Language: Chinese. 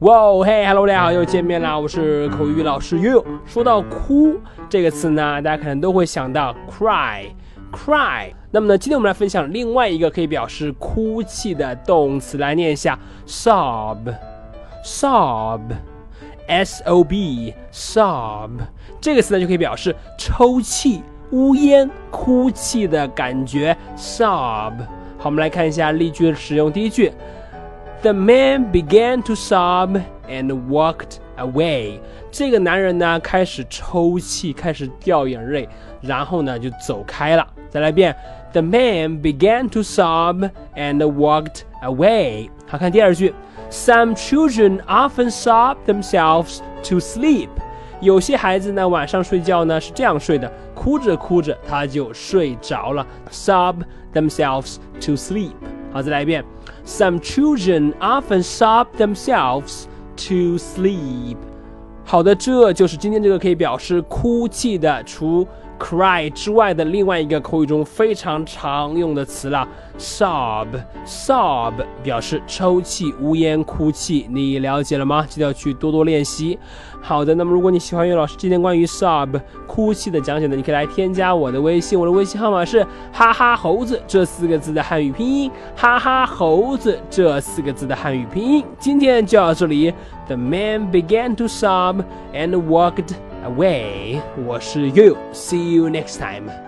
哇哦嘿，hello，大家好，又见面啦！我是口语老师悠悠。说到哭这个词呢，大家可能都会想到 cry，cry。那么呢，今天我们来分享另外一个可以表示哭泣的动词，来念一下 sob，sob，s o b，sob。这个词呢就可以表示抽泣、呜咽、哭泣的感觉，sob。好，我们来看一下例句的使用。第一句。The man began to sob and walked away。这个男人呢，开始抽泣，开始掉眼泪，然后呢，就走开了。再来一遍，The man began to sob and walked away。好看第二句，Some children often sob themselves to sleep。有些孩子呢，晚上睡觉呢是这样睡的，哭着哭着他就睡着了，sob themselves to sleep。好，再来一遍。Some children often sob themselves to sleep。好的，这就是今天这个可以表示哭泣的，除 cry 之外的另外一个口语中非常常用的词了，sob，sob 表示抽泣、呜咽、哭泣，你了解了吗？记得要去多多练习。好的，那么如果你喜欢岳老师今天关于 sob 哭泣的讲解呢，你可以来添加我的微信，我的微信号码是哈哈猴子这四个字的汉语拼音，哈哈猴子这四个字的汉语拼音。今天就到这里，The man began to sob and walked away。我是 You，See you next time。